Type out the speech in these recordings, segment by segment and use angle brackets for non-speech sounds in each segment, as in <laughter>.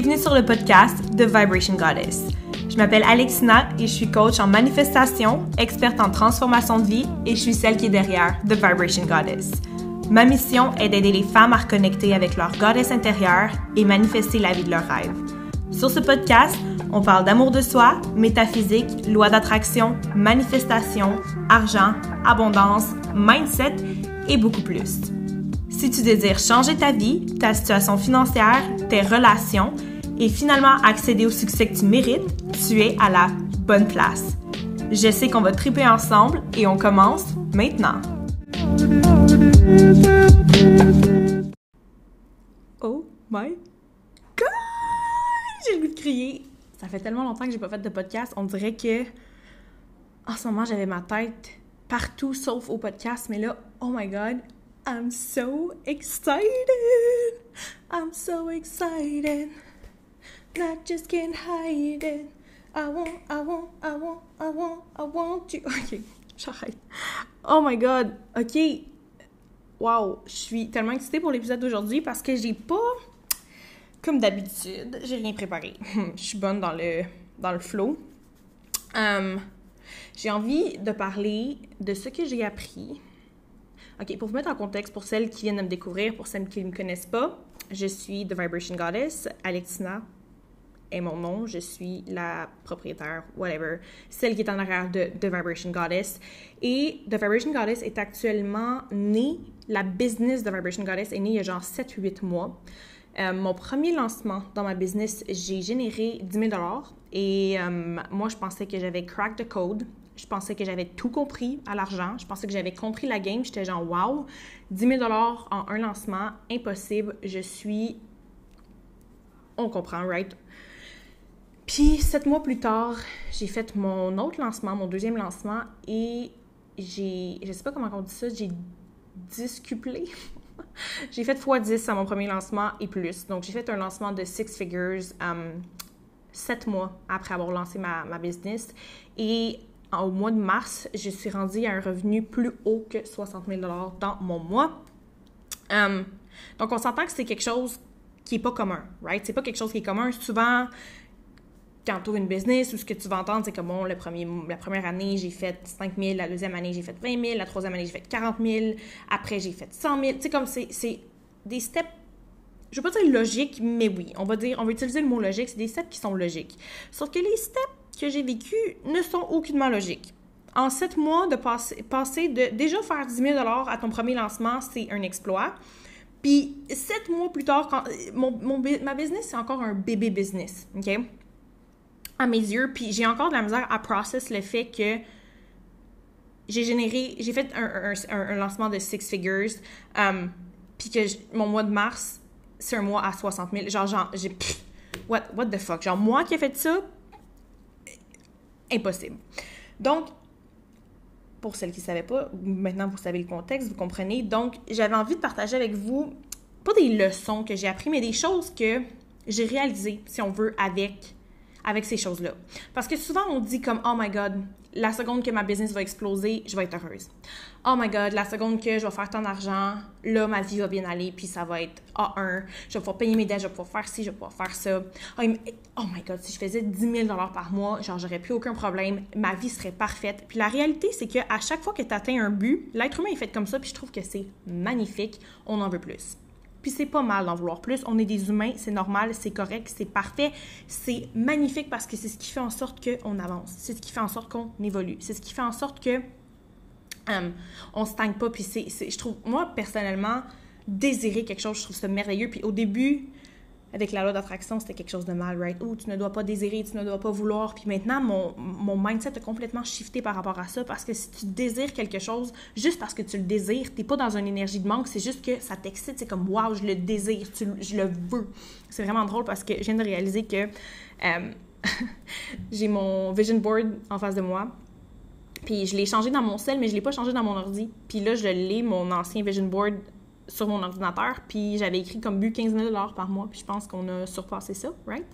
Bienvenue sur le podcast The Vibration Goddess. Je m'appelle Alexina et je suis coach en manifestation, experte en transformation de vie et je suis celle qui est derrière The Vibration Goddess. Ma mission est d'aider les femmes à reconnecter avec leur goddess intérieure et manifester la vie de leurs rêves. Sur ce podcast, on parle d'amour de soi, métaphysique, loi d'attraction, manifestation, argent, abondance, mindset et beaucoup plus. Si tu désires changer ta vie, ta situation financière, tes relations et finalement accéder au succès que tu mérites, tu es à la bonne place. Je sais qu'on va triper ensemble et on commence maintenant. Oh my god! J'ai le goût de crier. Ça fait tellement longtemps que j'ai pas fait de podcast, on dirait que en ce moment j'avais ma tête partout sauf au podcast, mais là, oh my god, I'm so excited. I'm so excited. I just can't hide it. I want, I want, I want, I want, I want you. <laughs> Ok, j'arrête. Oh my god. Ok. Wow. Je suis tellement excitée pour l'épisode d'aujourd'hui parce que j'ai pas, comme d'habitude, j'ai rien préparé. <laughs> Je suis bonne dans le, dans le flow. Um, j'ai envie de parler de ce que j'ai appris OK, pour vous mettre en contexte, pour celles qui viennent de me découvrir, pour celles qui ne me connaissent pas, je suis The Vibration Goddess. Alexina est mon nom. Je suis la propriétaire, whatever, celle qui est en arrière de The Vibration Goddess. Et The Vibration Goddess est actuellement née, la business de Vibration Goddess est née il y a genre 7-8 mois. Euh, mon premier lancement dans ma business, j'ai généré 10 000 et euh, moi, je pensais que j'avais crack the code. Je pensais que j'avais tout compris à l'argent. Je pensais que j'avais compris la game. J'étais genre, wow, 10 000 en un lancement, impossible. Je suis. On comprend, right? Puis, sept mois plus tard, j'ai fait mon autre lancement, mon deuxième lancement, et j'ai. Je sais pas comment on dit ça, j'ai discuplé. <laughs> j'ai fait x10 à mon premier lancement et plus. Donc, j'ai fait un lancement de six figures. Um, sept mois après avoir lancé ma, ma business. Et au mois de mars, je suis rendue à un revenu plus haut que 60 000 dans mon mois. Um, donc, on s'entend que c'est quelque chose qui n'est pas commun, right? C'est pas quelque chose qui est commun. Souvent, quand tu ouvres une business, ou ce que tu vas entendre, c'est que bon, la première année, j'ai fait 5 000, la deuxième année, j'ai fait 20 000, la troisième année, j'ai fait 40 000, après, j'ai fait 100 000. Tu sais, comme c'est des steps je veux pas dire logiques, mais oui, on va dire, on va utiliser le mot logique, c'est des steps qui sont logiques. Sauf que les steps que j'ai vécu ne sont aucunement logiques. En sept mois, de passer, passer de déjà faire 10 000 à ton premier lancement, c'est un exploit. Puis sept mois plus tard, quand, mon, ma business, c'est encore un bébé business, OK? À mes yeux. Puis j'ai encore de la misère à process le fait que j'ai généré, j'ai fait un, un, lancement de six figures, um, puis que mon mois de mars, c'est un mois à 60 000. Genre, genre j'ai... What, what the fuck? Genre, moi qui ai fait ça, impossible. Donc, pour celles qui ne savaient pas, maintenant vous savez le contexte, vous comprenez. Donc, j'avais envie de partager avec vous, pas des leçons que j'ai apprises, mais des choses que j'ai réalisées, si on veut, avec, avec ces choses-là. Parce que souvent, on dit comme, oh my God, la seconde que ma business va exploser, je vais être heureuse. Oh my God, la seconde que je vais faire tant d'argent, là, ma vie va bien aller, puis ça va être A1. Je vais pouvoir payer mes dettes, je vais pouvoir faire ci, je vais pouvoir faire ça. Oh, oh my God, si je faisais 10 000 par mois, genre, j'aurais plus aucun problème. Ma vie serait parfaite. Puis la réalité, c'est qu'à chaque fois que tu atteins un but, l'être humain est fait comme ça, puis je trouve que c'est magnifique. On en veut plus. Puis c'est pas mal d'en vouloir plus. On est des humains, c'est normal, c'est correct, c'est parfait, c'est magnifique parce que c'est ce qui fait en sorte qu'on avance. C'est ce qui fait en sorte qu'on évolue. C'est ce qui fait en sorte que um, on se stagne pas. Puis c'est, je trouve, moi personnellement, désirer quelque chose, je trouve ça merveilleux. Puis au début, avec la loi d'attraction, c'était quelque chose de mal, right? Ou tu ne dois pas désirer, tu ne dois pas vouloir. Puis maintenant, mon, mon mindset a complètement shifté par rapport à ça parce que si tu désires quelque chose, juste parce que tu le désires, tu n'es pas dans une énergie de manque, c'est juste que ça t'excite, c'est comme waouh, je le désire, je le veux. C'est vraiment drôle parce que je viens de réaliser que euh, <laughs> j'ai mon vision board en face de moi. Puis je l'ai changé dans mon cell, mais je ne l'ai pas changé dans mon ordi. Puis là, je l'ai, mon ancien vision board, sur mon ordinateur, puis j'avais écrit comme but 15 000 par mois, puis je pense qu'on a surpassé ça, right?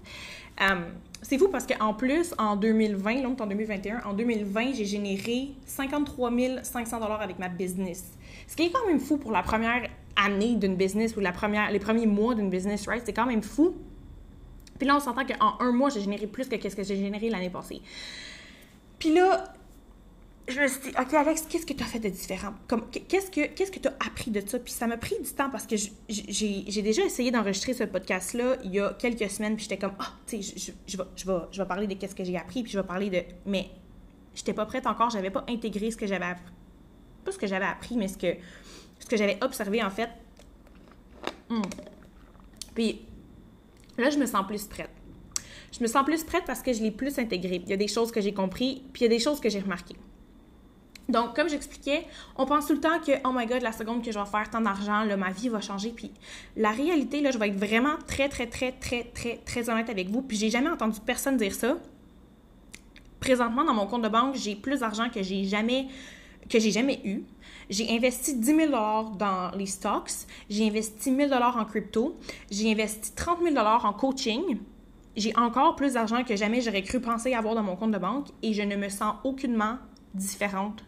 Um, c'est fou parce qu'en plus, en 2020, là, en 2021, en 2020, j'ai généré 53 500 avec ma business. Ce qui est quand même fou pour la première année d'une business ou la première, les premiers mois d'une business, right? C'est quand même fou. Puis là, on s'entend qu'en un mois, j'ai généré plus que ce que j'ai généré l'année passée. Puis là, je me suis dit, OK, Alex, qu'est-ce que tu as fait de différent? Comme, qu'est-ce que qu'est-ce que tu as appris de ça? Puis ça m'a pris du temps parce que j'ai déjà essayé d'enregistrer ce podcast-là il y a quelques semaines, puis j'étais comme, ah, tu sais, je, je, vais, je, vais, je vais parler de qu'est-ce que j'ai appris, puis je vais parler de. Mais j'étais pas prête encore, j'avais pas intégré ce que j'avais appris. Pas ce que j'avais appris, mais ce que, ce que j'avais observé, en fait. Hmm. Puis là, je me sens plus prête. Je me sens plus prête parce que je l'ai plus intégré. Il y a des choses que j'ai compris, puis il y a des choses que j'ai remarquées. Donc, comme j'expliquais, on pense tout le temps que, oh my god, la seconde que je vais faire tant d'argent, ma vie va changer. Puis la réalité, je vais être vraiment très, très, très, très, très, très honnête avec vous. Puis j'ai jamais entendu personne dire ça. Présentement, dans mon compte de banque, j'ai plus d'argent que j'ai jamais, jamais eu. J'ai investi 10 000 dans les stocks. J'ai investi 1 000 en crypto. J'ai investi 30 000 en coaching. J'ai encore plus d'argent que jamais j'aurais cru penser avoir dans mon compte de banque et je ne me sens aucunement différente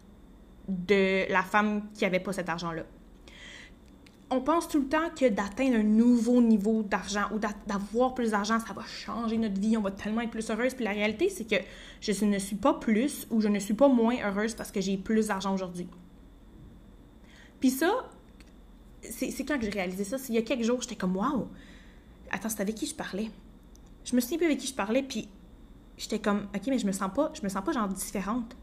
de la femme qui n'avait pas cet argent-là. On pense tout le temps que d'atteindre un nouveau niveau d'argent ou d'avoir plus d'argent, ça va changer notre vie, on va tellement être plus heureuse. Puis la réalité, c'est que je ne suis pas plus ou je ne suis pas moins heureuse parce que j'ai plus d'argent aujourd'hui. Puis ça, c'est quand que j'ai réalisé ça. Il y a quelques jours, j'étais comme, waouh! Attends, c'était avec qui je parlais? Je me souviens plus avec qui je parlais, puis j'étais comme, ok, mais je me sens pas, je me sens pas genre différente.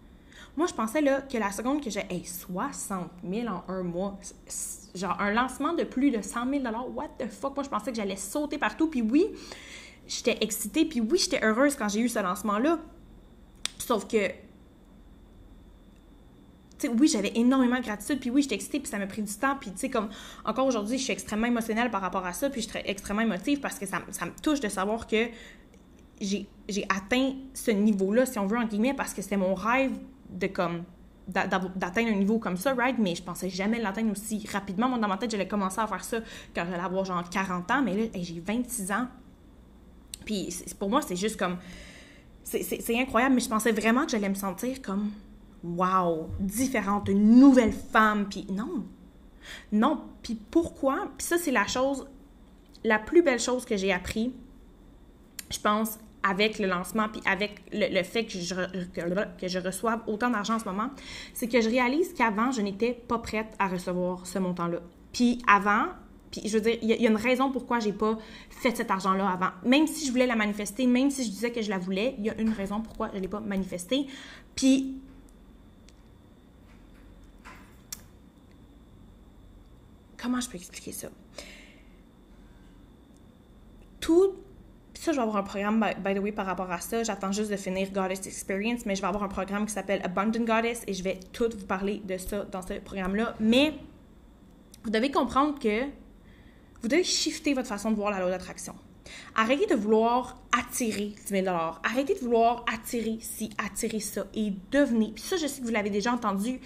Moi, je pensais là, que la seconde que j'ai hey, 60 000 en un mois, genre un lancement de plus de 100 000 what the fuck? Moi, je pensais que j'allais sauter partout. Puis oui, j'étais excitée, puis oui, j'étais heureuse quand j'ai eu ce lancement-là. Sauf que, tu sais, oui, j'avais énormément de gratitude, puis oui, j'étais excitée, puis ça m'a pris du temps. Puis, tu sais, comme encore aujourd'hui, je suis extrêmement émotionnelle par rapport à ça, puis je suis extrêmement émotive parce que ça, ça me touche de savoir que j'ai atteint ce niveau-là, si on veut, en guillemets, parce que c'était mon rêve de comme d'atteindre un niveau comme ça, right? Mais je pensais jamais l'atteindre aussi rapidement. Moi, dans ma tête, j'allais commencer à faire ça quand j'allais avoir genre 40 ans, mais là, j'ai 26 ans. Puis pour moi, c'est juste comme... C'est incroyable, mais je pensais vraiment que j'allais me sentir comme... Wow! Différente, une nouvelle femme. Puis non! Non. Puis pourquoi? Puis ça, c'est la chose... La plus belle chose que j'ai appris, je pense, avec le lancement, puis avec le, fait que je, que, je reçoive autant d'argent en ce moment, c'est que je réalise qu'avant, je n'étais pas prête à recevoir ce montant-là. Puis avant, puis je veux dire, il y, a une raison pourquoi j'ai pas fait cet argent-là avant. Même si je voulais la manifester, même si je disais que je la voulais, il y a une raison pourquoi je l'ai pas manifestée. Puis comment je peux expliquer ça? Tout ça, je vais avoir un programme, by, the way, par rapport à ça. J'attends juste de finir Goddess Experience, mais je vais avoir un programme qui s'appelle Abundant Goddess et je vais tout vous parler de ça dans ce programme-là. Mais vous devez comprendre que vous devez shifter votre façon de voir la loi d'attraction. Arrêtez de vouloir attirer 10 000 Arrêtez de vouloir attirer ci, attirer ça et devenez. Puis ça, je sais que vous l'avez déjà entendu.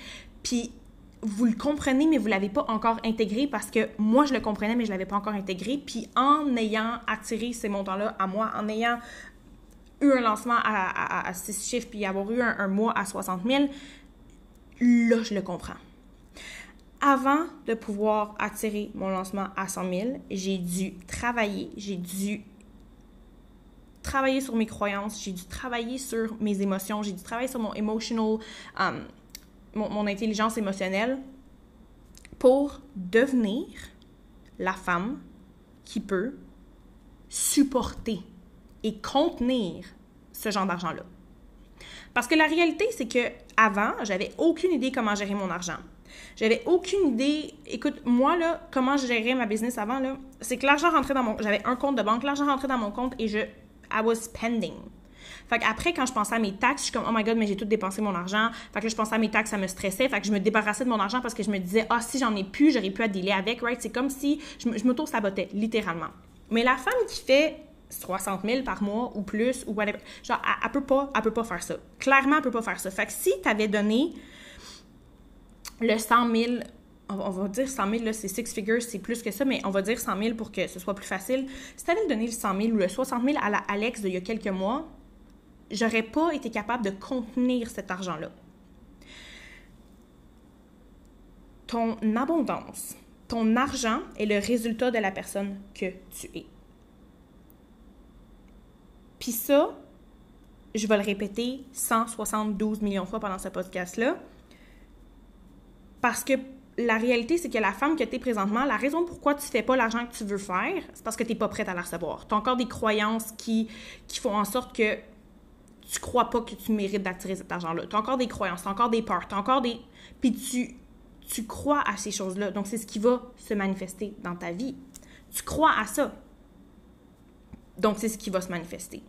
Puis vous le comprenez, mais vous ne l'avez pas encore intégré parce que moi, je le comprenais, mais je ne l'avais pas encore intégré. Puis en ayant attiré ces montants-là à moi, en ayant eu un lancement à, 6 chiffres, puis avoir eu un, mois à 60 000, là, je le comprends. Avant de pouvoir attirer mon lancement à 100 000, j'ai dû travailler, j'ai dû travailler sur mes croyances, j'ai dû travailler sur mes émotions, j'ai dû travailler sur mon emotional um, mon, intelligence émotionnelle pour devenir la femme qui peut supporter et contenir ce genre d'argent-là. Parce que la réalité, c'est que avant, j'avais aucune idée comment gérer mon argent. J'avais aucune idée. Écoute, moi, là, comment je gérais ma business avant, là, c'est que l'argent rentrait dans mon. J'avais un compte de banque, l'argent rentrait dans mon compte et je. I was spending. Fait après quand je pensais à mes taxes, je suis comme, oh my god, mais j'ai tout dépensé mon argent. Fait que je pensais à mes taxes, ça me stressait. Fait que je me débarrassais de mon argent parce que je me disais, ah, si j'en ai plus, j'aurais pu à dealer avec, right? C'est comme si je, m'auto-sabotais, littéralement. Mais la femme qui fait 60 000 par mois ou plus, ou whatever, genre, elle, peut pas, elle peut pas faire ça. Clairement, elle peut pas faire ça. Fait que si tu avais donné le 100 000 on va dire 100 000, là, c'est six figures, c'est plus que ça, mais on va dire 100 000 pour que ce soit plus facile. Si tu avais donné le 100 000 ou le 60 000 à la Alex d'il y a quelques mois, j'aurais pas été capable de contenir cet argent-là. Ton abondance, ton argent est le résultat de la personne que tu es. Puis ça, je vais le répéter 172 millions de fois pendant ce podcast-là. Parce que la réalité, c'est que la femme que tu es présentement, la raison pourquoi tu fais pas l'argent que tu veux faire, c'est parce que tu n'es pas prête à la recevoir. Tu as encore des croyances qui, qui font en sorte que tu crois pas que tu mérites d'attirer cet argent-là. Tu as encore des croyances, tu as encore des peurs, tu as encore des. Puis tu, crois à ces choses-là. Donc, c'est ce qui va se manifester dans ta vie. Tu crois à ça. Donc, c'est ce qui va se manifester.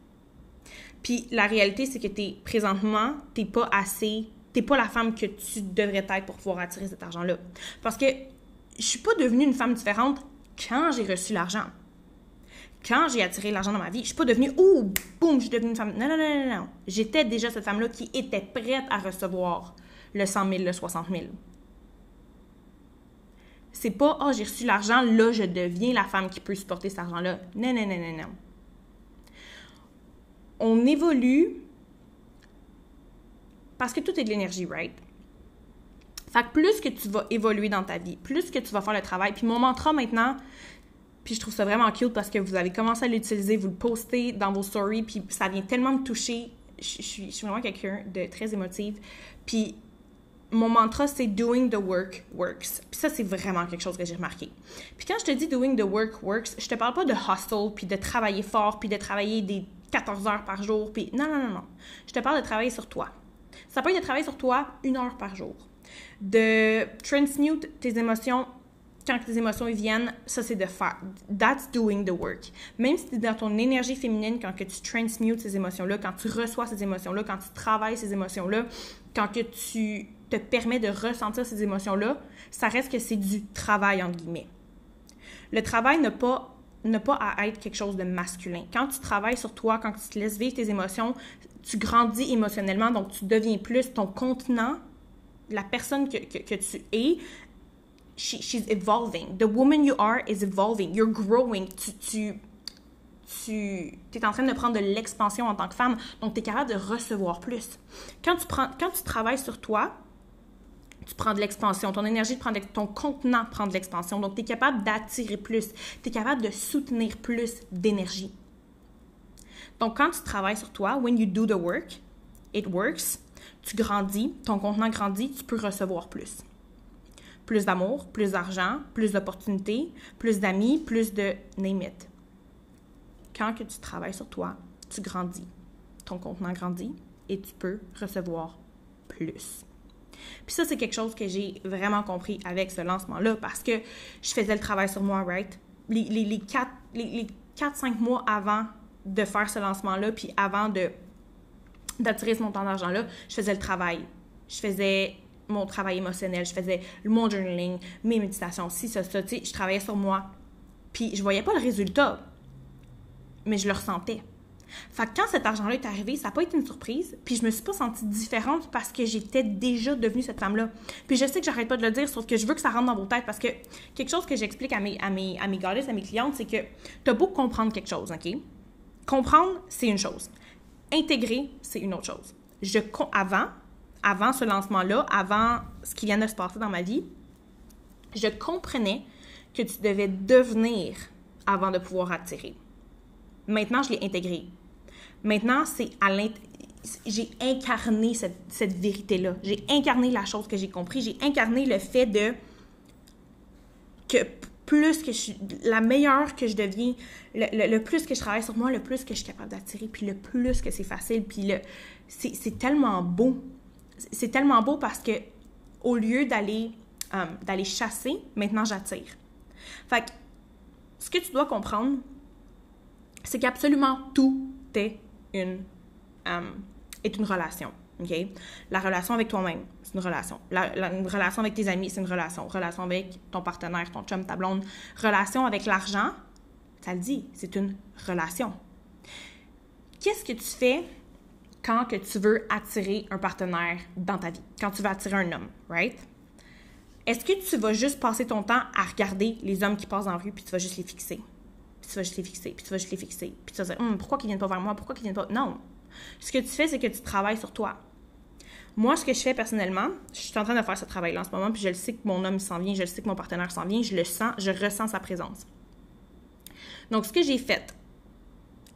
Puis la réalité, c'est que es, présentement, t'es pas assez, t'es pas la femme que tu devrais être pour pouvoir attirer cet argent-là. Parce que je suis pas devenue une femme différente quand j'ai reçu l'argent. Quand j'ai attiré l'argent dans ma vie, je suis pas devenue, ouh, boum, je suis devenue une femme. Non, non, non, non, non. J'étais déjà cette femme-là qui était prête à recevoir le 100 000, le 60 000. C'est pas, oh, j'ai reçu l'argent, là, je deviens la femme qui peut supporter cet argent-là. Non, non, non, non, non on évolue parce que tout est de l'énergie, right? Fait que plus que tu vas évoluer dans ta vie, plus que tu vas faire le travail. Puis mon mantra maintenant, puis je trouve ça vraiment cute parce que vous avez commencé à l'utiliser, vous le postez dans vos stories, puis ça vient tellement me toucher. Je, suis, vraiment quelqu'un de très émotive. Puis mon mantra, c'est doing the work works. Puis ça, c'est vraiment quelque chose que j'ai remarqué. Puis quand je te dis doing the work works, je te parle pas de hustle, puis de travailler fort, puis de travailler des 14 heures par jour, puis non, non, non, non. Je te parle de travailler sur toi. Ça peut être de travailler sur toi une heure par jour. De transmute tes émotions quand tes émotions viennent, ça c'est de faire. That's doing the work. Même si tu es dans ton énergie féminine, quand que tu transmutes ces émotions-là, quand tu reçois ces émotions-là, quand tu travailles ces émotions-là, quand que tu te permets de ressentir ces émotions-là, ça reste que c'est du travail, entre guillemets. Le travail n'a pas pas à être quelque chose de masculin. Quand tu travailles sur toi, quand tu te laisses vivre tes émotions, tu grandis émotionnellement, donc tu deviens plus ton contenant, la personne que, que, tu es, she's evolving. The woman you are is evolving. You're growing. Tu, tu, tu es en train de prendre de l'expansion en tant que femme, donc tu es capable de recevoir plus. Quand tu, prends, quand tu travailles sur toi, tu prends de l'expansion. Ton énergie prend ton contenant prend de l'expansion. Donc, tu es capable d'attirer plus. Tu es capable de soutenir plus d'énergie. Donc, quand tu travailles sur toi, when you do the work, it works, tu grandis, ton contenant grandit, tu peux recevoir plus. Plus d'amour, plus d'argent, plus d'opportunités, plus d'amis, plus de name it. Quand que tu travailles sur toi, tu grandis. Ton contenant grandit et tu peux recevoir plus. Puis ça, c'est quelque chose que j'ai vraiment compris avec ce lancement-là parce que je faisais le travail sur moi, right? Les, les, les 4-5 mois avant de faire ce lancement-là, puis avant d'attirer ce montant d'argent-là, je faisais le travail. Je faisais mon travail émotionnel, je faisais mon journaling, mes méditations, si, ça, ça, tu sais, je travaillais sur moi. Puis je voyais pas le résultat, mais je le ressentais. Fait que quand cet argent-là est arrivé, ça n'a pas été une surprise, puis je me suis pas sentie différente parce que j'étais déjà devenue cette femme-là. Puis je sais que j'arrête pas de le dire, sauf que je veux que ça rentre dans vos têtes parce que quelque chose que j'explique à mes, à mes, à mes à mes clientes, c'est que tu as beau comprendre quelque chose, OK? Comprendre, c'est une chose. Intégrer, c'est une autre chose. Je, avant, avant ce lancement-là, avant ce qui vient de se passer dans ma vie, je comprenais que tu devais devenir avant de pouvoir attirer. Maintenant, je l'ai intégré. Maintenant, c'est à j'ai incarné cette, vérité-là. J'ai incarné la chose que j'ai compris. J'ai incarné le fait de que plus que je suis, la meilleure que je deviens, le, plus que je travaille sur moi, le plus que je suis capable d'attirer, puis le plus que c'est facile, puis le, c'est, tellement beau. C'est tellement beau parce que au lieu d'aller, euh, chasser, maintenant j'attire. Fait ce que tu dois comprendre, c'est qu'absolument tout est une, euh, relation. La relation avec toi-même, c'est une relation. La, relation avec tes amis, c'est une relation. Relation avec ton partenaire, ton chum, ta blonde. Relation avec l'argent, ça le dit, c'est une relation. Qu'est-ce que tu fais quand que tu veux attirer un partenaire dans ta vie? Quand tu veux attirer un homme, right? Est-ce que tu vas juste passer ton temps à regarder les hommes qui passent en rue puis tu vas juste les fixer? tu vas juste les fixer, puis tu vas juste les fixer. Puis tu vas dire, hum, pourquoi qu'ils viennent pas vers moi? Pourquoi qu'ils viennent pas? Non. Ce que tu fais, c'est que tu travailles sur toi. Moi, ce que je fais personnellement, je suis en train de faire ce travail-là en ce moment, puis je le sais que mon homme s'en vient, je le sais que mon partenaire s'en vient, je le sens, je ressens sa présence. Donc, ce que j'ai fait,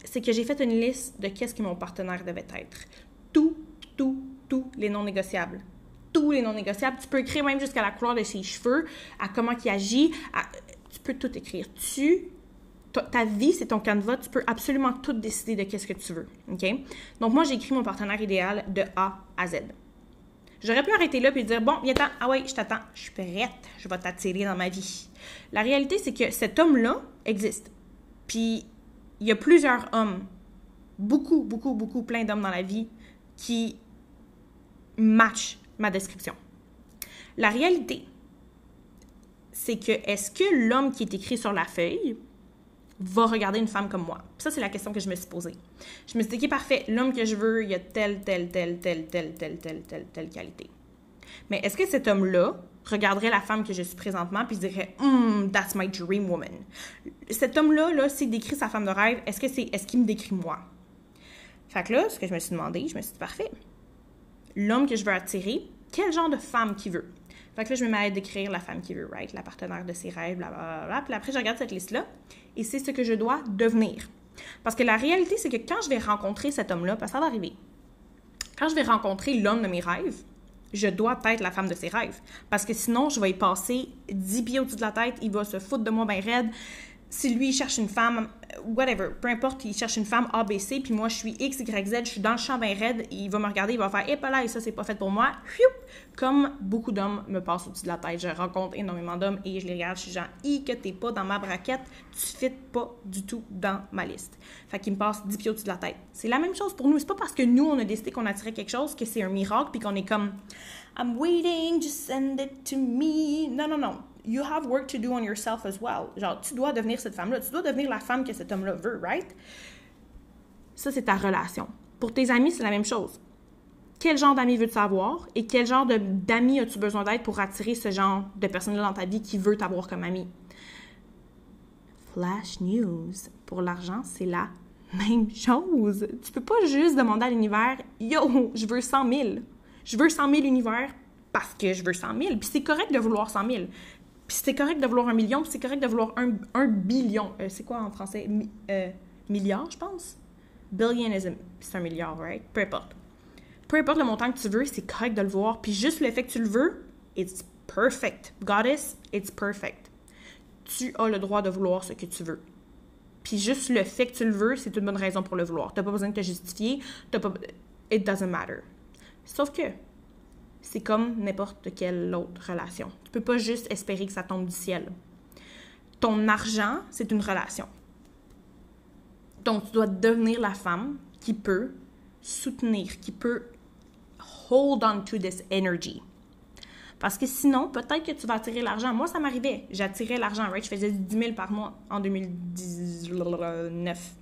c'est que j'ai fait une liste de qu'est-ce que mon partenaire devait être. Tout, tout, tout les non négociables. Tous les non négociables. Tu peux écrire même jusqu'à la couleur de ses cheveux, à comment il agit. tu peux tout écrire. Tu ta vie, c'est ton canevas, tu peux absolument tout décider de qu'est-ce que tu veux. Donc, moi, j'ai écrit mon partenaire idéal de A à Z. J'aurais pu arrêter là et dire Bon, viens ah ouais, je t'attends, je suis prête, je vais t'attirer dans ma vie. La réalité, c'est que cet homme-là existe. Puis, il y a plusieurs hommes, beaucoup, beaucoup, beaucoup, plein d'hommes dans la vie qui matchent ma description. La réalité, c'est que est-ce que l'homme qui est écrit sur la feuille va regarder une femme comme moi? Ça, c'est la question que je me suis posée. Je me suis dit, OK, parfait, l'homme que je veux, il a telle, telle, telle, telle, telle, telle, telle, telle, telle qualité. Mais est-ce que cet homme-là regarderait la femme que je suis présentement puis dirait, hmm, that's my dream woman? Cet homme-là, là, s'il décrit sa femme de rêve, est-ce que c'est, est-ce qu'il me décrit moi? Fait que là, ce que je me suis demandé, je me suis dit, parfait. L'homme que je veux attirer, quel genre de femme qu'il veut? Fait que là, je me mets à décrire la femme qu'il veut, right? La partenaire de ses rêves, blablabla. Puis après, je regarde cette liste-là et c'est ce que je dois devenir. Parce que la réalité, c'est que quand je vais rencontrer cet homme-là, parce que ça va arriver, quand je vais rencontrer l'homme de mes rêves, je dois être la femme de ses rêves. Parce que sinon, je vais y passer 10 pieds au-dessus de la tête, il va se foutre de moi bien raide, si lui, il cherche une femme, whatever, peu importe, il cherche une femme ABC, puis moi, je suis X, Y, Z, je suis dans le champ bien raide, il va me regarder, il va faire, et pas là, et ça, c'est pas fait pour moi. Comme beaucoup d'hommes me passent au-dessus de la tête. Je rencontre énormément d'hommes et je les regarde, je suis genre, i, que t'es pas dans ma braquette, tu fites pas du tout dans ma liste. Fait qu'il me passe 10 pieds au-dessus de la tête. C'est la même chose pour nous. C'est pas parce que nous, on a décidé qu'on attirait quelque chose que c'est un miracle, puis qu'on est comme, I'm waiting, just send it to me. Non, non, non you have work to do on yourself as well. Genre, tu dois devenir cette femme-là. Tu dois devenir la femme que cet homme-là veut, right? Ça, c'est ta relation. Pour tes amis, c'est la même chose. Quel genre d'amis veux-tu avoir et quel genre d'amis as-tu besoin d'être pour attirer ce genre de personne-là dans ta vie qui veut t'avoir comme ami? Flash news. Pour l'argent, c'est la même chose. Tu peux pas juste demander à l'univers Yo, je veux 100 000. Je veux 100 000 univers parce que je veux 100 000. Puis c'est correct de vouloir 100 000. Puis c'est correct de vouloir un million, puis c'est correct de vouloir un, un billion. Euh, c'est quoi en français? Euh, milliard, je pense? Billion, c'est un milliard, right? Peu importe. Peu importe le montant que tu veux, c'est correct de le voir. Puis juste le fait que tu le veux, it's perfect. Goddess, it's perfect. Tu as le droit de vouloir ce que tu veux. Puis juste le fait que tu le veux, c'est une bonne raison pour le vouloir. T'as pas besoin de te justifier. T'as pas... It doesn't matter. Sauf que c'est comme n'importe quelle autre relation. Tu peux pas juste espérer que ça tombe du ciel. Ton argent, c'est une relation. Donc, tu dois devenir la femme qui peut soutenir, qui peut hold on to this energy. Parce que sinon, peut-être que tu vas attirer l'argent. Moi, ça m'arrivait. J'attirais l'argent, right? Je faisais 10 000 par mois en 2019.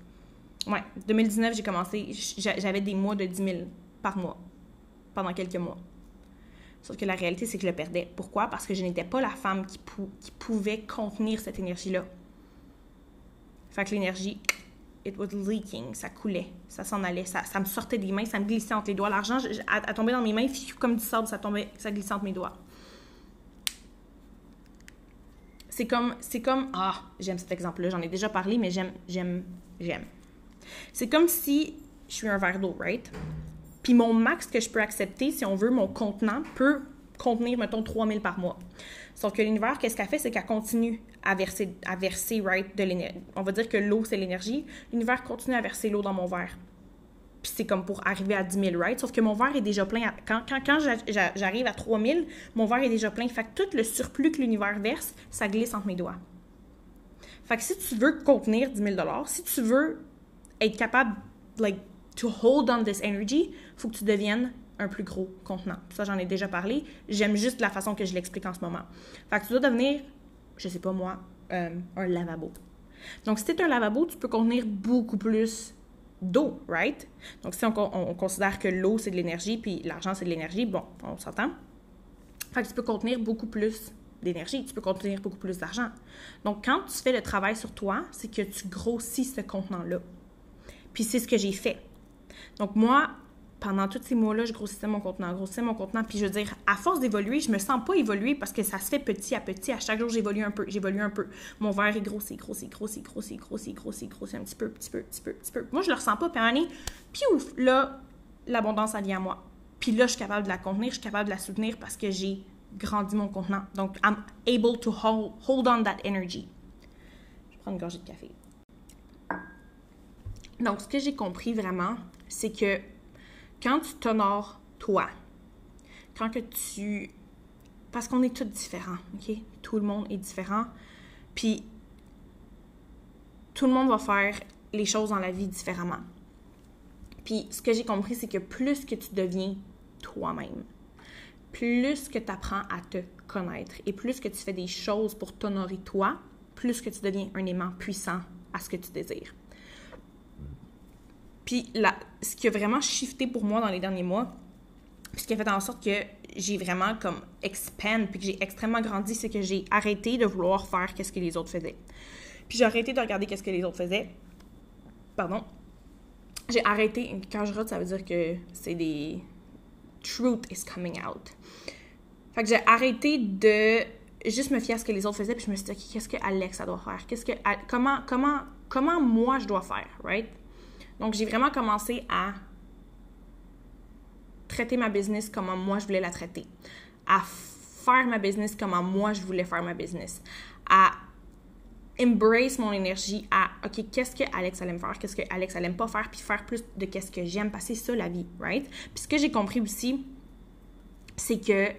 Ouais, 2019, j'ai commencé, j'avais des mois de 10 000 par mois pendant quelques mois. Sauf que la réalité, c'est que je le perdais. Pourquoi? Parce que je n'étais pas la femme qui, pouvait contenir cette énergie-là. Fait que l'énergie, it was leaking, ça coulait, ça s'en allait, ça, me sortait des mains, ça me glissait entre les doigts. L'argent, elle tombait dans mes mains, comme du sable, ça tombait, ça glissait entre mes doigts. C'est comme, c'est comme, ah, j'aime cet exemple-là, j'en ai déjà parlé, mais j'aime, j'aime, j'aime. C'est comme si je suis un verre d'eau, right? Puis mon max que je peux accepter, si on veut, mon contenant peut contenir, mettons, 3000 par mois. Sauf que l'univers, qu'est-ce qu'elle fait? C'est qu'elle continue à verser, à verser right, de l'énergie. On va dire que l'eau, c'est l'énergie. L'univers continue à verser l'eau dans mon verre. Puis c'est comme pour arriver à 10 000, right? Sauf que mon verre est déjà plein. Quand, quand, quand j'arrive à 3000, mon verre est déjà plein. Fait que tout le surplus que l'univers verse, ça glisse entre mes doigts. Fait que si tu veux contenir 10 000 si tu veux être capable, like, to hold on this energy, faut que tu deviennes un plus gros contenant. Ça, j'en ai déjà parlé. J'aime juste la façon que je l'explique en ce moment. Fait que tu dois devenir, je sais pas moi, euh, un lavabo. Donc, si tu un lavabo, tu peux contenir beaucoup plus d'eau, right? Donc, si on, considère que l'eau, c'est de l'énergie, puis l'argent, c'est de l'énergie, bon, on s'entend. Fait que tu peux contenir beaucoup plus d'énergie, tu peux contenir beaucoup plus d'argent. Donc, quand tu fais le travail sur toi, c'est que tu grossis ce contenant-là. Puis c'est ce que j'ai fait. Donc moi, pendant tous ces mois-là, je grossissais mon contenant, grossissais mon contenant. Puis je veux dire, à force d'évoluer, je me sens pas évoluer parce que ça se fait petit à petit. À chaque jour, j'évolue un peu, j'évolue un peu. Mon verre est grossi, grossi, grossi, grossi, grossi, grossi, grossi, un petit peu, petit peu, petit peu, petit peu. Moi, je le ressens pas. Puis un moment piouf, là, l'abondance, elle vient à moi. Puis là, je suis capable de la contenir, je suis capable de la soutenir parce que j'ai grandi mon contenant. Donc, I'm able to hold, hold on that energy. Je prends une gorgée de café. Donc, ce que j'ai compris vraiment, c'est que quand tu t'honores toi, quand que tu... Parce qu'on est tous différents, OK? Tout le monde est différent. Puis, tout le monde va faire les choses dans la vie différemment. Puis, ce que j'ai compris, c'est que plus que tu deviens toi-même, plus que tu apprends à te connaître et plus que tu fais des choses pour t'honorer toi, plus que tu deviens un aimant puissant à ce que tu désires. Puis là, ce qui a vraiment shifté pour moi dans les derniers mois, ce qui a fait en sorte que j'ai vraiment comme expand, puis que j'ai extrêmement grandi, c'est que j'ai arrêté de vouloir faire qu'est-ce que les autres faisaient. Puis j'ai arrêté de regarder qu'est-ce que les autres faisaient. Pardon. J'ai arrêté, quand je rate, ça veut dire que c'est des... Truth is coming out. Fait que j'ai arrêté de juste me fier à ce que les autres faisaient, puis je me suis dit, qu'est-ce que Alexa doit faire? Qu'est-ce que... Comment, comment, comment moi je dois faire, right? Donc, j'ai vraiment commencé à traiter ma business comme moi je voulais la traiter, à faire ma business comme moi je voulais faire ma business, à embrace mon énergie à OK, qu'est-ce que Alex allait me faire, qu'est-ce que Alex allait pas faire, puis faire plus de qu'est-ce que j'aime, passer ça la vie, right? Puis ce que j'ai compris aussi, c'est que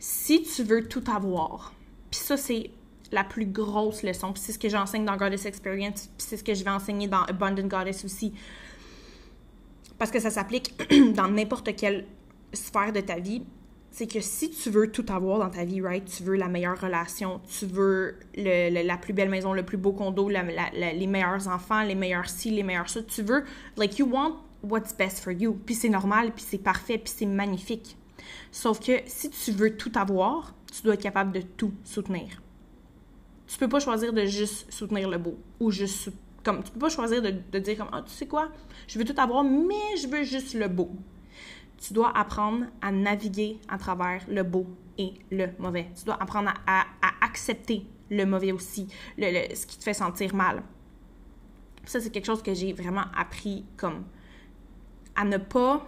si tu veux tout avoir, puis ça c'est la plus grosse leçon. Puis c'est ce que j'enseigne dans Goddess Experience, puis c'est ce que je vais enseigner dans Abundant Goddess aussi. Parce que ça s'applique <clears throat> dans n'importe quelle sphère de ta vie. C'est que si tu veux tout avoir dans ta vie, right? Tu veux la meilleure relation, tu veux la plus belle maison, le plus beau condo, les meilleurs enfants, les meilleurs ci, les meilleurs ça. Tu veux, like, you want what's best for you. Puis c'est normal, puis c'est parfait, puis c'est magnifique. Sauf que si tu veux tout avoir, tu dois être capable de tout soutenir tu peux pas choisir de juste soutenir le beau ou juste comme tu peux pas choisir de, dire comme ah tu sais quoi? Je veux tout avoir mais je veux juste le beau. Tu dois apprendre à naviguer à travers le beau et le mauvais. Tu dois apprendre à, accepter le mauvais aussi le, ce qui te fait sentir mal. Ça c'est quelque chose que j'ai vraiment appris comme à ne pas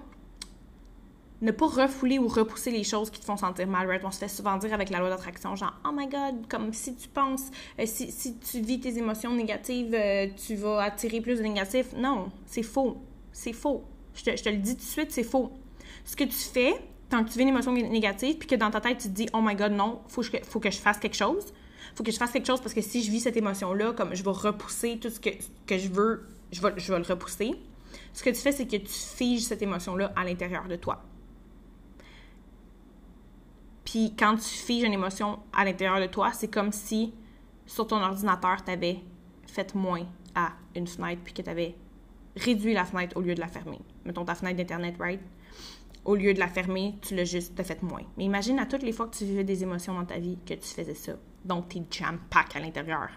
ne pas refouler ou repousser les choses qui te font sentir mal. Right? On se fait souvent dire avec la loi d'attraction, genre, oh my god, comme si tu penses, euh, si, si, tu vis tes émotions négatives, euh, tu vas attirer plus de négatifs. Non, c'est faux. C'est faux. Je te, le dis tout de suite, c'est faux. Ce que tu fais, tant que tu vis une émotion négative, puis que dans ta tête, tu te dis, oh my god, non, faut que, faut que je fasse quelque chose. Faut que je fasse quelque chose parce que si je vis cette émotion-là, comme je vais repousser tout ce que, que je veux, je vais, je vais le repousser. Ce que tu fais, c'est que tu figes cette émotion-là à l'intérieur de toi. Puis quand tu figes une émotion à l'intérieur de toi, c'est comme si sur ton ordinateur, tu avais fait moins à une fenêtre, puis que tu avais réduit la fenêtre au lieu de la fermer. Mettons ta fenêtre d'Internet, right? Au lieu de la fermer, tu l'as juste fait moins. Mais imagine à toutes les fois que tu vivais des émotions dans ta vie que tu faisais ça. Donc, tu es jam-pack à l'intérieur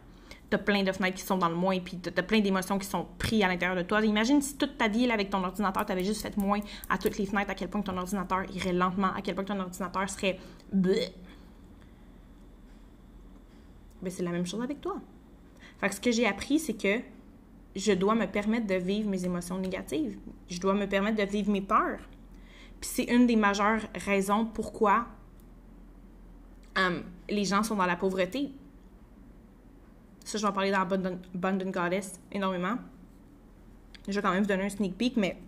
t'as plein de fenêtres qui sont dans le moins, puis t'as plein d'émotions qui sont prises à l'intérieur de toi. Imagine si toute ta vie, là, avec ton ordinateur, t'avais juste fait moins à toutes les fenêtres, à quel point ton ordinateur irait lentement, à quel point ton ordinateur serait... Ben, c'est la même chose avec toi. Fait que ce que j'ai appris, c'est que je dois me permettre de vivre mes émotions négatives. Je dois me permettre de vivre mes peurs. Puis c'est une des majeures raisons pourquoi euh, les gens sont dans la pauvreté. Ça, je vais en parler dans Abundant, Goddess énormément. Je vais quand même vous donner un sneak peek, mais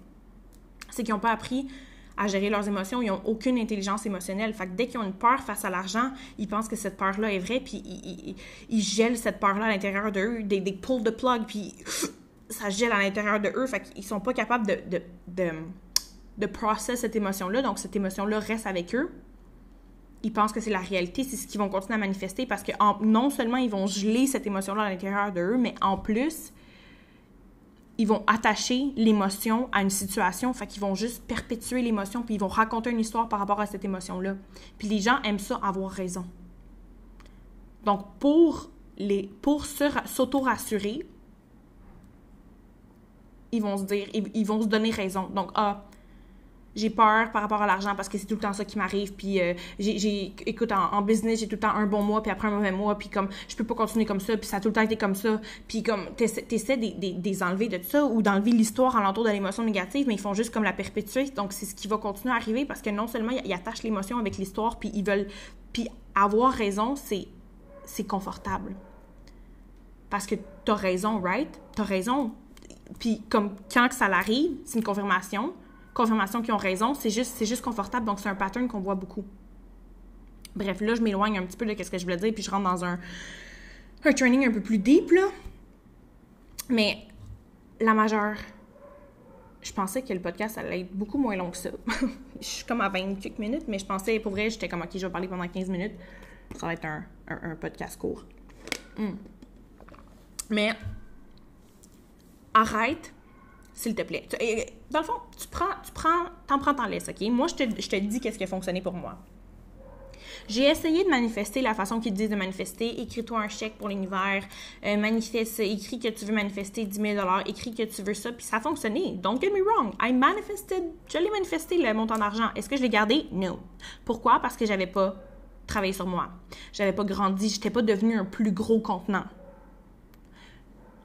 c'est qu'ils n'ont pas appris à gérer leurs émotions, ils n'ont aucune intelligence émotionnelle. Fait que dès qu'ils ont une peur face à l'argent, ils pensent que cette peur-là est vraie, puis ils, gèlent cette peur-là à l'intérieur d'eux, des, des pull de plug, puis <sniffs> ça gèle à l'intérieur de eux. Fait qu'ils sont pas capables de, de, de, de process cette émotion-là. Donc, cette émotion-là reste avec eux ils pensent que c'est la réalité, c'est ce qu'ils vont continuer à manifester parce que non seulement ils vont geler cette émotion-là à l'intérieur d'eux, mais en plus, ils vont attacher l'émotion à une situation, fait qu'ils vont juste perpétuer l'émotion, puis ils vont raconter une histoire par rapport à cette émotion-là. Puis les gens aiment ça, avoir raison. Donc, pour, les, pour s'auto-rassurer, ils vont se dire, ils, vont se donner raison. Donc, ah, j'ai peur par rapport à l'argent parce que c'est tout le temps ça qui m'arrive. Puis, euh, j'ai, écoute, en, business, j'ai tout le temps un bon mois, puis après un mauvais mois, puis comme, je peux pas continuer comme ça, puis ça a tout le temps été comme ça. Puis, comme, t'essaies, t'essaies de, de, enlever de ça ou d'enlever l'histoire alentour de l'émotion négative, mais ils font juste comme la perpétuer. Donc, c'est ce qui va continuer à arriver parce que non seulement ils attachent l'émotion avec l'histoire, puis ils veulent. Puis, avoir raison, c'est, c'est confortable. Parce que t'as raison, right? T'as raison. Puis, comme, quand que ça l'arrive, c'est une confirmation confirmation qu'ils ont raison, c'est juste, juste confortable, donc c'est un pattern qu'on voit beaucoup. Bref, là, je m'éloigne un petit peu de ce que je voulais dire, puis je rentre dans un, un training un peu plus deep, là. Mais la majeure, je pensais que le podcast allait être beaucoup moins long que ça. <laughs> je suis comme à 20 quelques minutes, mais je pensais, pour vrai, j'étais comme, OK, je vais parler pendant 15 minutes. Ça va être un, un, podcast court. Hmm. Mais arrête s'il te plaît. Dans le fond, tu prends, tu prends, t'en prends, t'en laisses, OK? Moi, je te, je te dis qu'est-ce qui a fonctionné pour moi. J'ai essayé de manifester la façon qu'ils disent de manifester. Écris-toi un chèque pour l'univers. Euh, manifeste, écris que tu veux manifester 10 000 Écris que tu veux ça. Puis ça a fonctionné. Don't get me wrong. I manifested. Je l'ai manifesté, le montant d'argent. Est-ce que je l'ai gardé? Non. Pourquoi? Parce que j'avais pas travaillé sur moi. J'avais pas grandi. J'étais pas devenu un plus gros contenant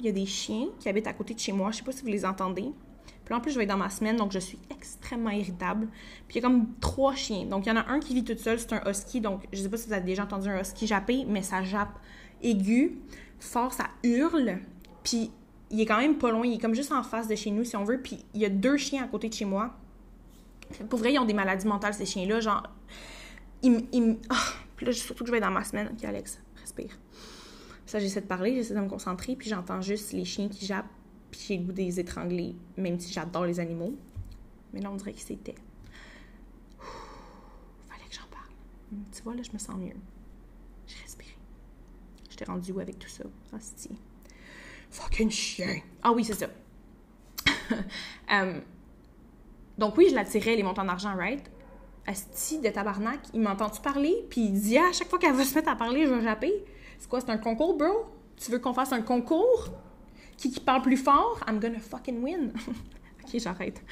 il y a des chiens qui habitent à côté de chez moi. Je sais pas si vous les entendez. Puis en plus, je vais dans ma semaine, donc je suis extrêmement irritable. Puis il y a comme trois chiens. Donc il y en a un qui vit tout seul, c'est un husky. Donc je sais pas si vous avez déjà entendu un husky japper, mais ça jappe aigu, fort, ça hurle. Puis il est quand même pas loin, il est comme juste en face de chez nous, si on veut. Puis il y a deux chiens à côté de chez moi. Pour vrai, ils ont des maladies mentales, ces chiens-là. Genre, ils, ils... Oh, puis là, surtout que je vais dans ma semaine. Ok, Alex, respire. Ça, j'essaie de parler, j'essaie de me concentrer, puis j'entends juste les chiens qui jappent, puis j'ai le goût des étrangler, même si j'adore les animaux. Mais là, on dirait que c'était. Fallait que j'en parle. Hmm, tu vois, là, je me sens mieux. J'ai respiré. J'étais rendue où avec tout ça? Hostie. Fucking chien! Ah oui, c'est ça. <laughs> um, donc oui, je l'attirais, les montants d'argent, right? Asti de tabarnak, il m'entend-tu parler? Puis il dit, ah, à chaque fois qu'elle va se mettre à parler, je vais japper. C'est quoi, c'est un concours, bro? Tu veux qu'on fasse un concours? Qui, qui parle plus fort? I'm gonna fucking win. <laughs> ok, j'arrête.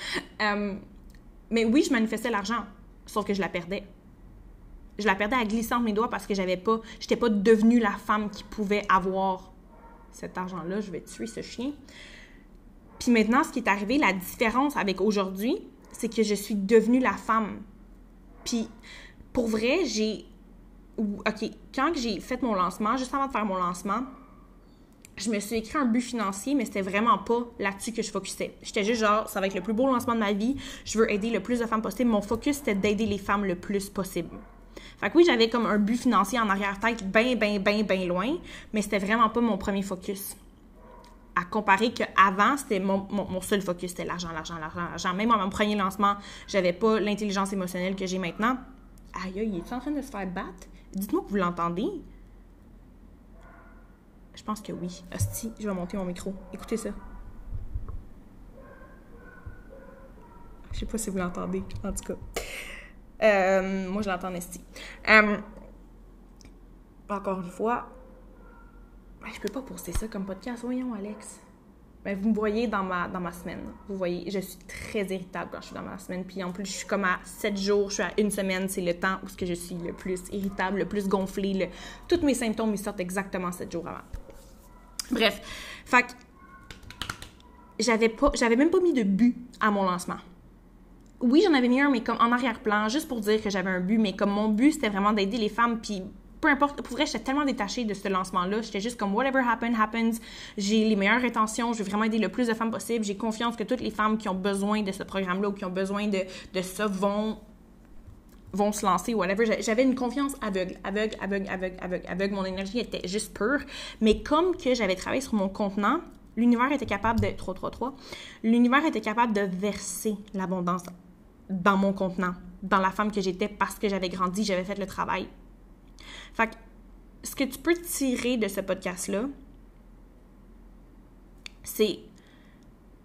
Euh, mais oui, je manifestais l'argent, sauf que je la perdais. Je la perdais à glisser entre mes doigts parce que j'avais pas, j'étais pas devenue la femme qui pouvait avoir cet argent-là. Je vais tuer ce chien. Puis maintenant, ce qui est arrivé, la différence avec aujourd'hui, c'est que je suis devenue la femme. Puis pour vrai, j'ai OK, quand j'ai fait mon lancement, juste avant de faire mon lancement, je me suis écrit un but financier, mais c'était vraiment pas là-dessus que je focusais. J'étais juste genre, ça va être le plus beau lancement de ma vie, je veux aider le plus de femmes possible. Mon focus, c'était d'aider les femmes le plus possible. Fait que oui, j'avais comme un but financier en arrière-tête, bien, bien, bien, bien loin, mais c'était vraiment pas mon premier focus. À comparer qu'avant, c'était mon, mon, seul focus, c'était l'argent, l'argent, l'argent, l'argent. Même à mon premier lancement, j'avais pas l'intelligence émotionnelle que j'ai maintenant. Aïe, il est en train de se faire battre? Dites-moi que vous l'entendez. Je pense que oui. Hostie, je vais monter mon micro. Écoutez ça. Je sais pas si vous l'entendez, en tout cas. Euh, moi, je l'entends esti. Euh, encore une fois, je peux pas poster ça comme podcast. Voyons, Alex. Ben, vous me voyez dans ma, dans ma semaine. Vous voyez, je suis très irritable quand je suis dans ma semaine. Puis en plus, je suis comme à 7 jours, je suis à une semaine. C'est le temps où que je suis le plus irritable, le plus gonflé. Le... Tous mes symptômes, ils sortent exactement 7 jours avant. Bref. Fait j'avais pas, j'avais même pas mis de but à mon lancement. Oui, j'en avais mis un, mais comme en arrière-plan, juste pour dire que j'avais un but. Mais comme mon but, c'était vraiment d'aider les femmes. Puis peu importe, pour vrai, j'étais tellement détachée de ce lancement-là. J'étais juste comme whatever happens, happens. J'ai les meilleures intentions. Je veux vraiment aider le plus de femmes possible. J'ai confiance que toutes les femmes qui ont besoin de ce programme-là ou qui ont besoin de, de ça vont vont se lancer, whatever. J'avais une confiance aveugle, aveugle, aveugle, aveugle, aveugle, aveugle. Mon énergie était juste pure. Mais comme que j'avais travaillé sur mon contenant, l'univers était capable de... 3, 3, 3. L'univers était capable de verser l'abondance dans mon contenant, dans la femme que j'étais parce que j'avais grandi, j'avais fait le travail. Fait que, ce que tu peux tirer de ce podcast-là, c'est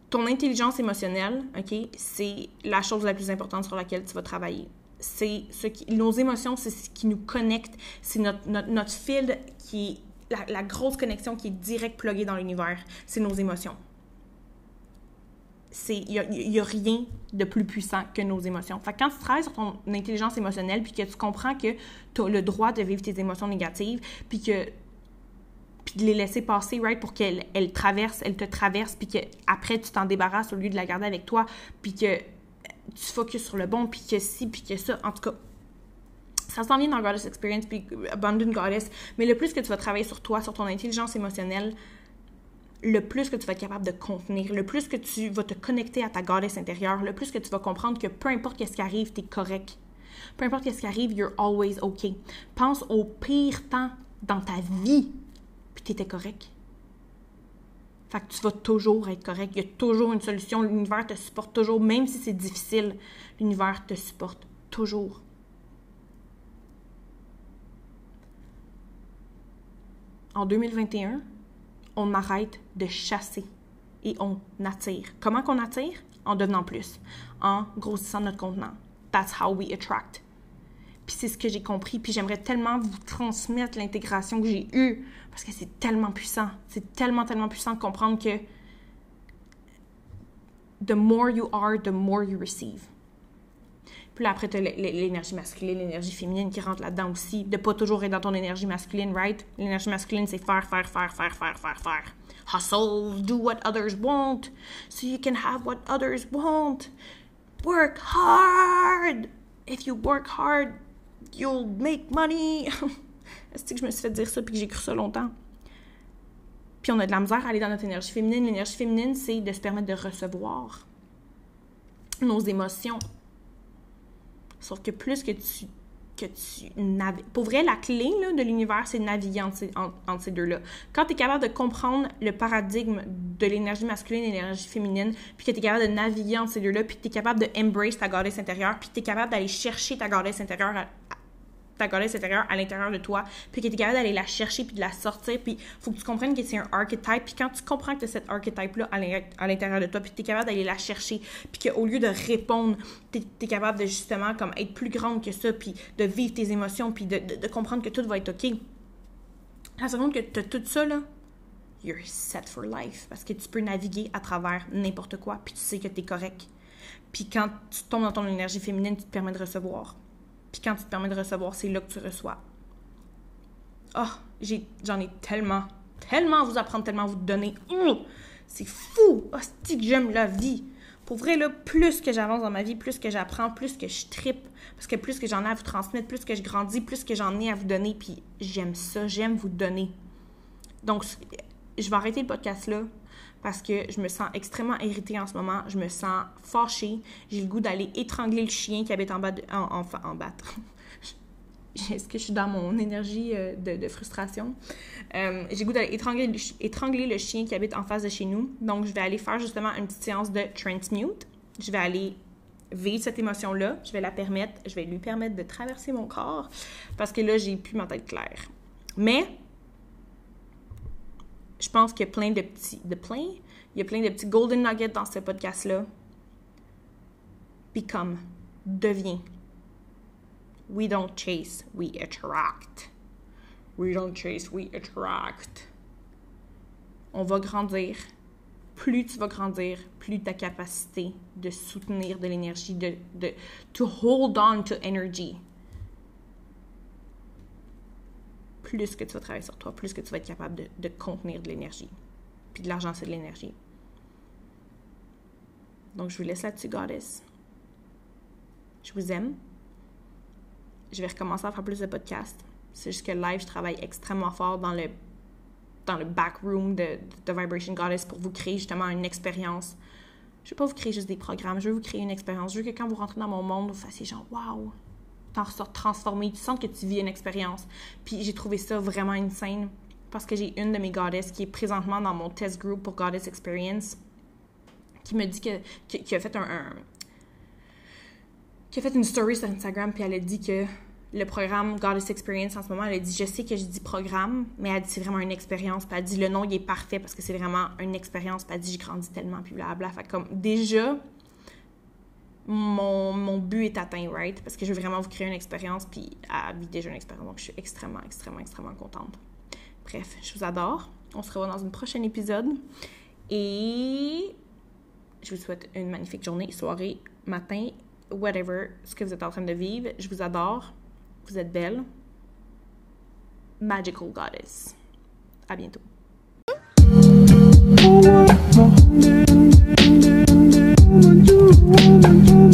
ton intelligence émotionnelle, OK? C'est la chose la plus importante sur laquelle tu vas travailler. C'est ce nos émotions, c'est ce qui nous connecte, c'est notre, notre, fil qui est la, grosse connexion qui est direct pluguée dans l'univers, c'est nos émotions. Il n'y a, rien de plus puissant que nos émotions. Fait quand tu travailles sur ton intelligence émotionnelle, puis que tu comprends que tu as le droit de vivre tes émotions négatives, puis que de les laisser passer, right, pour qu'elles elles traversent, elles te traversent, puis qu'après, tu t'en débarrasses au lieu de la garder avec toi, puis que tu focuses sur le bon, puis que si, puis que ça. En tout cas, ça s'en vient dans Goddess Experience, puis Abandon Goddess, mais le plus que tu vas travailler sur toi, sur ton intelligence émotionnelle, le plus que tu vas être capable de contenir, le plus que tu vas te connecter à ta goddess intérieure, le plus que tu vas comprendre que peu importe ce qui arrive, tu es correct. Peu importe ce qui arrive, you're always okay. Pense au pire temps dans ta vie, puis tu étais correct. Fait que tu vas toujours être correct. Il y a toujours une solution. L'univers te supporte toujours. Même si c'est difficile, l'univers te supporte toujours. En 2021, on arrête de chasser et on attire. Comment qu'on attire? En devenant plus, en grossissant notre contenant. That's how we attract. Puis c'est ce que j'ai compris, puis j'aimerais tellement vous transmettre l'intégration que j'ai eue, parce que c'est tellement puissant. C'est tellement, tellement puissant de comprendre que the more you are, the more you receive. Puis après, tu as l'énergie masculine, l'énergie féminine qui rentre là-dedans aussi. De pas toujours être dans ton énergie masculine, right? L'énergie masculine, c'est faire, faire, faire, faire, faire, faire, faire. Hustle, do what others want, so you can have what others want. Work hard! If you work hard, you'll make money! <laughs> Est-ce que je me suis fait dire ça puis que j'ai cru ça longtemps? Puis on a de la misère à aller dans notre énergie féminine. L'énergie féminine, c'est de se permettre de recevoir nos émotions, Sauf que plus que tu que tu navigues. Pour vrai, la clé de l'univers, c'est de naviguer entre ces, deux-là. Quand tu es capable de comprendre le paradigme de l'énergie masculine et l'énergie féminine, puis que tu es capable de naviguer entre ces deux-là, puis que tu es capable de embrace ta goddess intérieure, puis que tu es capable d'aller chercher ta goddess intérieure ta à l'intérieur de toi, puis que tu es capable d'aller la chercher puis de la sortir, puis faut que tu comprennes que c'est un archetype, puis quand tu comprends que cet archetype-là à l'intérieur de toi, puis tu es capable d'aller la chercher, puis qu'au lieu de répondre, tu es, capable de justement comme être plus grande que ça, puis de vivre tes émotions, puis de, comprendre que tout va être OK. La seconde que tu as tout ça, là, you're set for life, parce que tu peux naviguer à travers n'importe quoi, puis tu sais que tu es correct. Puis quand tu tombes dans ton énergie féminine, tu te permets de recevoir. Puis quand tu te permets de recevoir, c'est là que tu reçois. Oh, j'en ai, tellement, tellement à vous apprendre, tellement à vous donner. c'est fou! C'est que j'aime la vie. Pour vrai, là, plus que j'avance dans ma vie, plus que j'apprends, plus que je tripe, parce que plus que j'en ai à vous transmettre, plus que je grandis, plus que j'en ai à vous donner, puis j'aime ça, j'aime vous donner. Donc, je vais arrêter le podcast là parce que je me sens extrêmement irritée en ce moment. Je me sens fâchée. J'ai le goût d'aller étrangler le chien qui habite en bas, de, en, en, battre. <laughs> Est-ce que je suis dans mon énergie euh, de, frustration? Euh, j'ai le goût d'aller étrangler, étrangler le chien qui habite en face de chez nous. Donc, je vais aller faire justement une petite séance de transmute. Je vais aller vivre cette émotion-là. Je vais la permettre, je vais lui permettre de traverser mon corps parce que là, j'ai plus ma tête claire. Mais je pense qu'il y a plein de petits. De plein? Il y a plein de petits golden nuggets dans ce podcast-là. Become. Deviens. We don't chase, we attract. We don't chase, we attract. On va grandir. Plus tu vas grandir, plus ta capacité de soutenir de l'énergie, de, de to hold on to energy plus que tu vas travailler sur toi, plus que tu vas être capable de, contenir de l'énergie. Puis de l'argent, c'est de l'énergie. Donc, je vous laisse là-dessus, Goddess. Je vous aime. Je vais recommencer à faire plus de podcasts. C'est juste que live, je travaille extrêmement fort dans le, dans le backroom de, de Vibration Goddess pour vous créer justement une expérience. Je ne veux pas vous créer juste des programmes, je veux vous créer une expérience. Je veux que quand vous rentrez dans mon monde, vous fassiez genre, waouh, t'en ressors transformé, tu sens que tu vis une expérience. Puis j'ai trouvé ça vraiment insane parce que j'ai une de mes goddesses qui est présentement dans mon test group pour Goddess Experience qui me dit que, qui, a fait un, qui a fait une story sur Instagram puis elle a dit que le programme Goddess Experience en ce moment, elle a dit je sais que je dis programme, mais elle dit c'est vraiment une expérience. Puis elle dit le nom il est parfait parce que c'est vraiment une expérience. Puis elle dit j'ai grandi tellement puis blablabla. Fait comme déjà mon, mon, but est atteint, right? Parce que je veux vraiment vous créer une expérience, puis à vivre déjà une expérience. Donc, je suis extrêmement, extrêmement, extrêmement contente. Bref, je vous adore. On se revoit dans un prochain épisode. Et je vous souhaite une magnifique journée, soirée, matin, whatever, ce que vous êtes en train de vivre. Je vous adore. Vous êtes belle. Magical Goddess. À bientôt. woman.